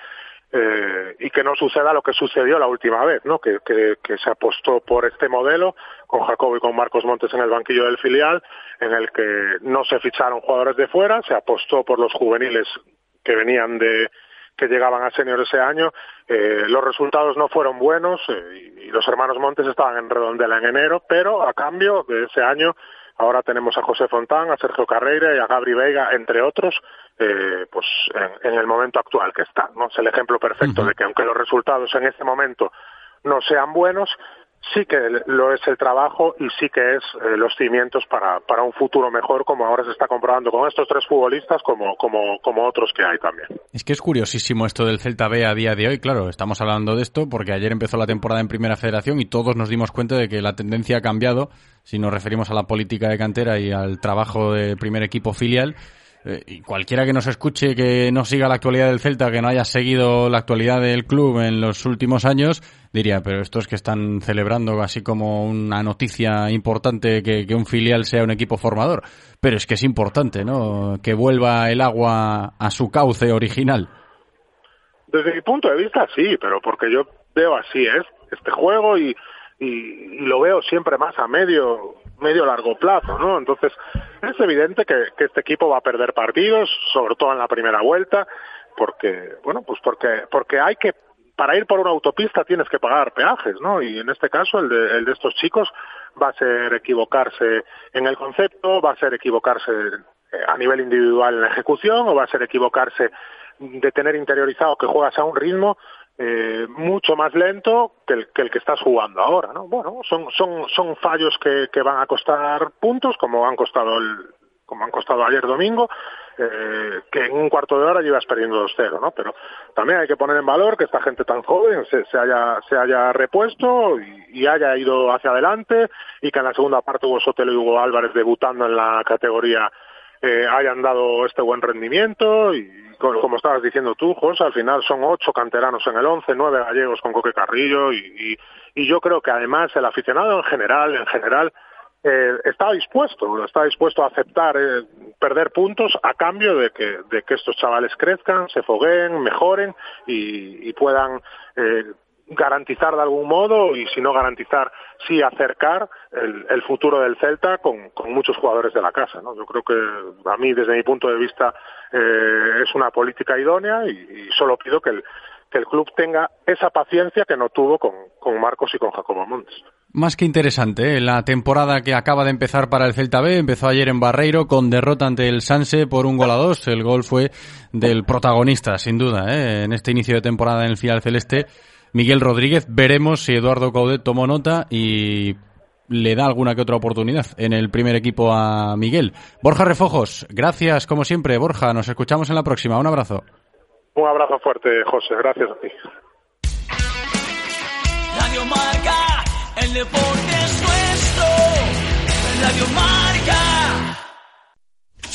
eh, y que no suceda lo que sucedió la última vez, ¿no? Que, que, se apostó por este modelo con Jacobo y con Marcos Montes en el banquillo del filial, en el que no se ficharon jugadores de fuera, se apostó por los juveniles que venían de que llegaban a senior ese año, eh, los resultados no fueron buenos eh, y los hermanos Montes estaban en redondela en enero, pero a cambio de ese año Ahora tenemos a José Fontán, a Sergio Carreira y a Gabri Veiga, entre otros, eh, pues en, en, el momento actual que está. ¿no? Es el ejemplo perfecto uh -huh. de que aunque los resultados en este momento no sean buenos, sí que lo es el trabajo y sí que es eh, los cimientos para, para un futuro mejor, como ahora se está comprobando con estos tres futbolistas, como, como, como otros que hay también. Es que es curiosísimo esto del Celta B a día de hoy. Claro, estamos hablando de esto porque ayer empezó la temporada en Primera Federación y todos nos dimos cuenta de que la tendencia ha cambiado si nos referimos a la política de cantera y al trabajo de primer equipo filial. Eh, cualquiera que nos escuche que no siga la actualidad del Celta, que no haya seguido la actualidad del club en los últimos años, diría, pero estos que están celebrando así como una noticia importante que, un filial sea un equipo formador. Pero es que es importante, ¿no? Que vuelva el agua a su cauce original. Desde mi punto de vista, sí, pero porque yo veo así es este juego y lo veo siempre más a medio medio largo plazo, ¿no? Entonces, es evidente que, que este equipo va a perder partidos, sobre todo en la primera vuelta, porque, bueno, pues porque, porque hay que para ir por una autopista tienes que pagar peajes, ¿no? Y en este caso el de, el de estos chicos va a ser equivocarse en el concepto, va a ser equivocarse a nivel individual en la ejecución o va a ser equivocarse de tener interiorizado que juegas a un ritmo eh, mucho más lento que el, que el que estás jugando ahora, ¿no? Bueno, son son son fallos que, que van a costar puntos como han costado el como han costado ayer domingo eh, que en un cuarto de hora llevas perdiendo 2-0, ¿no? Pero también hay que poner en valor que esta gente tan joven se, se haya, se haya repuesto y, y, haya ido hacia adelante y que en la segunda parte Hugo Sotelo y Hugo Álvarez debutando en la categoría eh, hayan dado este buen rendimiento y como estabas diciendo tú, José, al final son ocho canteranos en el once, nueve gallegos con Coque Carrillo y, y, yo creo que además el aficionado en general, en general, eh, está dispuesto, está dispuesto a aceptar eh, perder puntos a cambio de que, de que estos chavales crezcan, se fogueen, mejoren y, y puedan eh, garantizar de algún modo y si no garantizar, sí acercar el, el futuro del Celta con, con, muchos jugadores de la casa. ¿no? Yo creo que a mí, desde mi punto de vista, eh, es una política idónea y, solo pido que el, club tenga esa paciencia que no tuvo con, con Marcos y con Jacobo Montes. Más que interesante, ¿eh? la temporada que acaba de empezar para el Celta B empezó ayer en Barreiro con derrota ante el Sanse por un gol a dos. El gol fue del protagonista, sin duda, ¿eh? en este inicio de temporada en el final celeste. Miguel Rodríguez, veremos si Eduardo Caudet tomó nota y le da alguna que otra oportunidad en el primer equipo a Miguel. Borja Refojos, gracias como siempre, Borja, nos escuchamos en la próxima. Un abrazo. Un abrazo fuerte, José. Gracias a ti. Radio Marca, el deporte es nuestro. Radio Marca.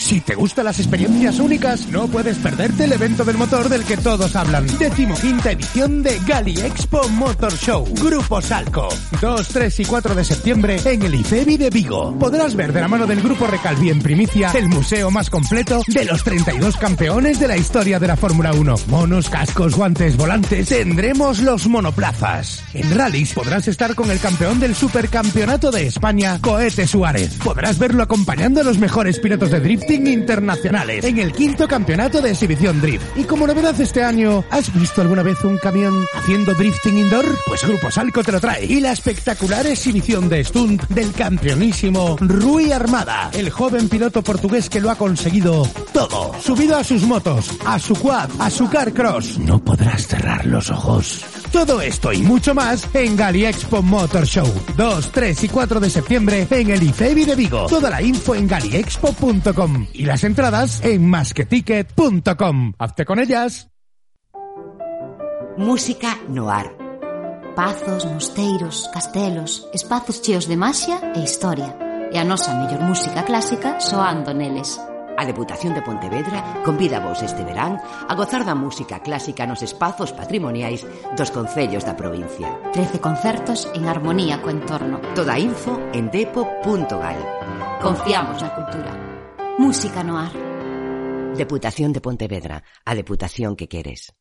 Si te gustan las experiencias únicas, no puedes perderte el evento del motor del que todos hablan. Decimoquinta edición de Gali Expo Motor Show. Grupo Salco. 2, 3 y 4 de septiembre en el IFEBI de Vigo. Podrás ver de la mano del Grupo Recalvi en primicia el museo más completo de los 32 campeones de la historia de la Fórmula 1. Monos, cascos, guantes, volantes. Tendremos los monoplazas. En rallies podrás estar con el campeón del Supercampeonato de España, Coete Suárez. Podrás verlo acompañando a los mejores pilotos de drifting internacionales en el quinto campeonato de exhibición drift. Y como novedad este año, ¿has visto alguna vez un camión haciendo drifting indoor? Pues Grupo Salco te lo trae. Y la espectacular exhibición de stunt del campeonísimo Rui Armada, el joven piloto portugués que lo ha conseguido todo. Subido a sus motos, a su quad, a su car cross. No podrás cerrar los ojos. Todo esto y mucho más en Gali Expo Motor Show. 2, 3 y 4 de septiembre en el IFEBI de Vigo. Toda la info en galiexpo.com y las entradas en masqueticket.com. Hazte con ellas. Música noir. Pazos, mosteiros, castelos, espazos cheos de maxia e historia. E a nosa mellor música clásica soando neles. A Deputación de Pontevedra convida vos este verán a gozar da música clásica nos espazos patrimoniais dos concellos da provincia. 13 concertos en armonía co entorno. Toda info en depo.gal. Confiamos na cultura. Música no ar. Deputación de Pontevedra, a deputación que queres.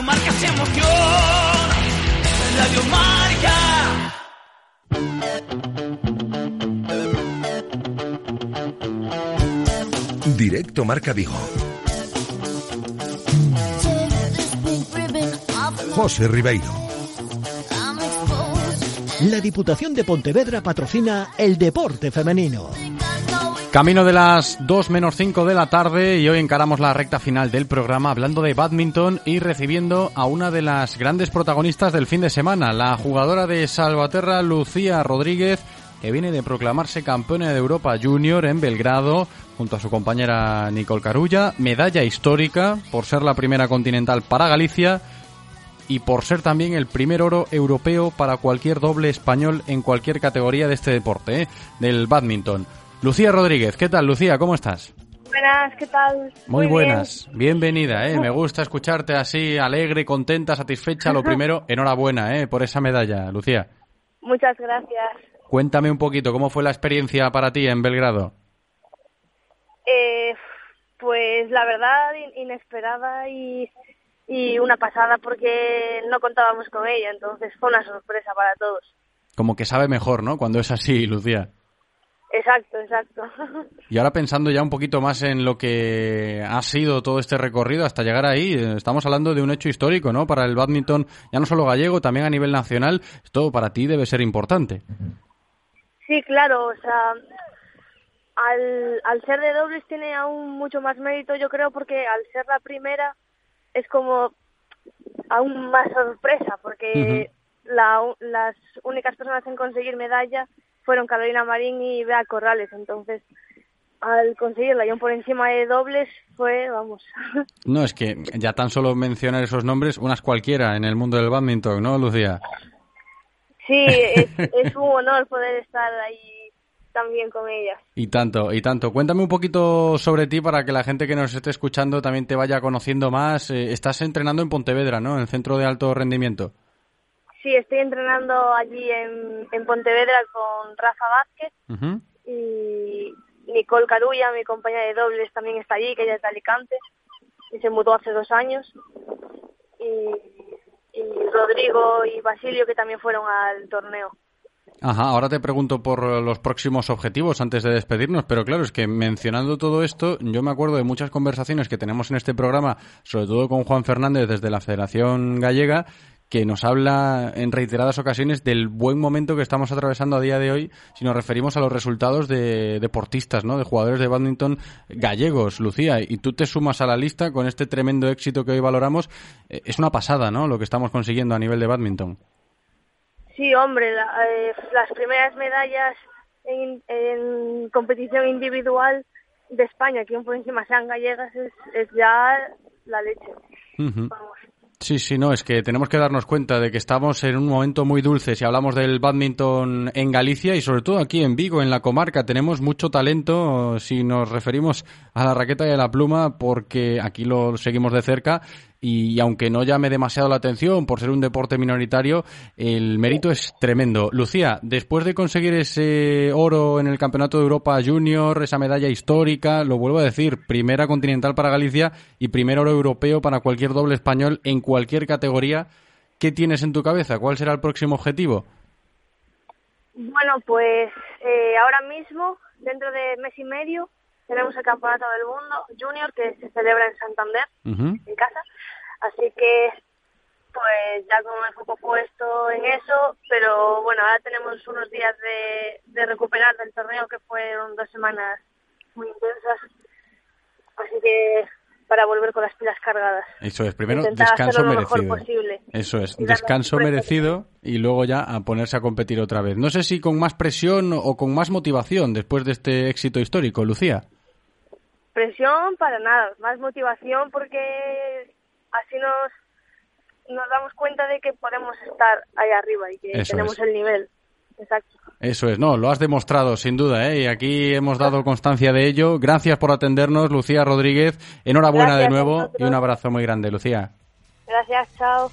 Radio Marca se emociona. Radio Marca. Directo Marca Vigo. José Ribeiro. La Diputación de Pontevedra patrocina el deporte femenino. Camino de las 2 menos 5 de la tarde y hoy encaramos la recta final del programa hablando de badminton y recibiendo a una de las grandes protagonistas del fin de semana, la jugadora de Salvaterra Lucía Rodríguez, que viene de proclamarse campeona de Europa Junior en Belgrado junto a su compañera Nicole Carulla, medalla histórica por ser la primera continental para Galicia y por ser también el primer oro europeo para cualquier doble español en cualquier categoría de este deporte, ¿eh? del badminton. Lucía Rodríguez, ¿qué tal Lucía? ¿Cómo estás? Buenas, ¿qué tal? Muy, buenas, bienvenida, ¿eh? Me *laughs* gusta escucharte así, alegre, contenta, satisfecha. Lo primero, enhorabuena, ¿eh? Por esa medalla, Lucía. Muchas gracias. Cuéntame un poquito, ¿cómo fue la experiencia para ti en Belgrado? Eh, pues la verdad, in- inesperada y, y una pasada porque no contábamos con ella, entonces fue una sorpresa para todos. Como que sabe mejor, ¿no? Cuando es así, Lucía. Exacto, exacto. *laughs* Y ahora pensando ya un poquito más en lo que ha sido todo este recorrido hasta llegar ahí, eh, estamos hablando de un hecho histórico, ¿no? Para el badminton, ya no solo gallego, también a nivel nacional, esto para ti debe ser importante. Sí, claro, o sea, al, al ser de dobles tiene aún mucho más mérito, yo creo, porque al ser la primera es como aún más sorpresa, porque la las únicas personas en conseguir medalla fueron Carolina Marín y Bea Corrales, entonces al conseguirla y por encima de dobles fue, vamos, *laughs* No, es que ya tan solo mencionar esos nombres, unas cualquiera en el mundo del badminton, ¿no, Lucía? sí, es, *laughs* es un honor poder estar ahí también con ellas. Y tanto, y tanto. Cuéntame un poquito sobre ti para que la gente que nos esté escuchando también te vaya conociendo más. Eh, estás entrenando en Pontevedra, ¿no? En el centro de alto rendimiento. Sí, estoy entrenando allí en, en Pontevedra con Rafa Vázquez y Nicole Carulla, mi compañera de dobles, también está allí, que ella es de Alicante y se mudó hace dos años. Y, y Rodrigo y Basilio, que también fueron al torneo. Ajá, ahora te pregunto por los próximos objetivos antes de despedirnos, pero claro, es que mencionando todo esto, yo me acuerdo de muchas conversaciones que tenemos en este programa, sobre todo con Juan Fernández desde la Federación Gallega, que nos habla en reiteradas ocasiones del buen momento que estamos atravesando a día de hoy si nos referimos a los resultados de deportistas, ¿no? De jugadores de badminton gallegos, Lucía, y tú te sumas a la lista con este tremendo éxito que hoy valoramos. Eh, Es una pasada, ¿no? Lo que estamos consiguiendo a nivel de badminton. Sí, hombre, la- eh, las primeras medallas en, en competición individual de España, que aún por encima sean gallegas, es, es ya la leche. Ujú. Sí, sí, no, es que tenemos que darnos cuenta de que estamos en un momento muy dulce si hablamos del badminton en Galicia y sobre todo aquí en Vigo, en la comarca. Tenemos mucho talento si nos referimos a la raqueta y a la pluma porque aquí lo seguimos de cerca y aunque no llame demasiado la atención por ser un deporte minoritario, el mérito es tremendo. Lucía, después de conseguir ese oro en el Campeonato de Europa Junior, esa medalla histórica, lo vuelvo a decir, primera continental para Galicia y primer oro europeo para cualquier doble español en cualquier categoría, ¿qué tienes en tu cabeza? ¿Cuál será el próximo objetivo? Bueno, pues eh, ahora mismo, dentro de mes y medio, tenemos el Campeonato del Mundo Junior que se celebra en Santander, en casa. Así que, pues ya con el foco puesto en eso, pero bueno, ahora tenemos unos días de, de recuperar del torneo que fueron dos semanas muy intensas. Así que para volver con las pilas cargadas. Eso es, primero Intentar descanso mejor merecido. posible. Eso es, Y descanso merecido y luego ya a ponerse a competir otra vez. No sé si con más presión o con más motivación después de este éxito histórico, Lucía. Presión para nada, más motivación porque así nos, nos damos cuenta de que podemos estar ahí arriba y que Eso tenemos es. el nivel. Exacto. Eso es, no, lo has demostrado sin duda, ¿eh? Y aquí hemos dado constancia de ello. Gracias por atendernos, Lucía Rodríguez. Enhorabuena Gracias de nuevo y un abrazo muy grande, Lucía. Gracias, chao.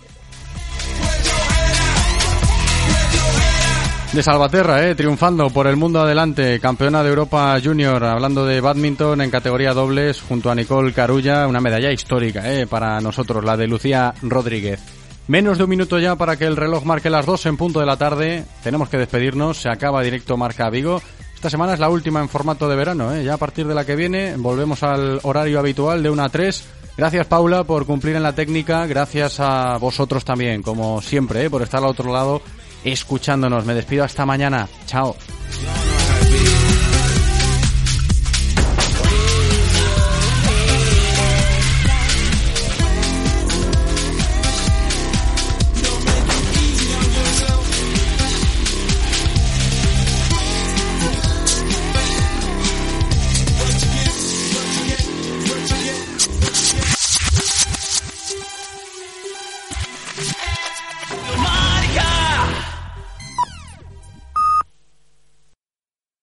De Salvaterra, ¿eh? Triunfando por el mundo adelante, campeona de Europa Junior, hablando de badminton en categoría dobles, junto a Nicole Carulla, una medalla histórica, ¿eh? Para nosotros, la de Lucía Rodríguez. Menos de un minuto ya para que el reloj marque las dos en punto de la tarde. Tenemos que despedirnos. Se acaba directo Marca Vigo. Esta semana es la última en formato de verano. ¿eh? Ya a partir de la que viene volvemos al horario habitual de 1 a 3. Gracias Paula por cumplir en la técnica. Gracias a vosotros también, como siempre, ¿eh? por estar al otro lado escuchándonos. Me despido hasta mañana. Chao.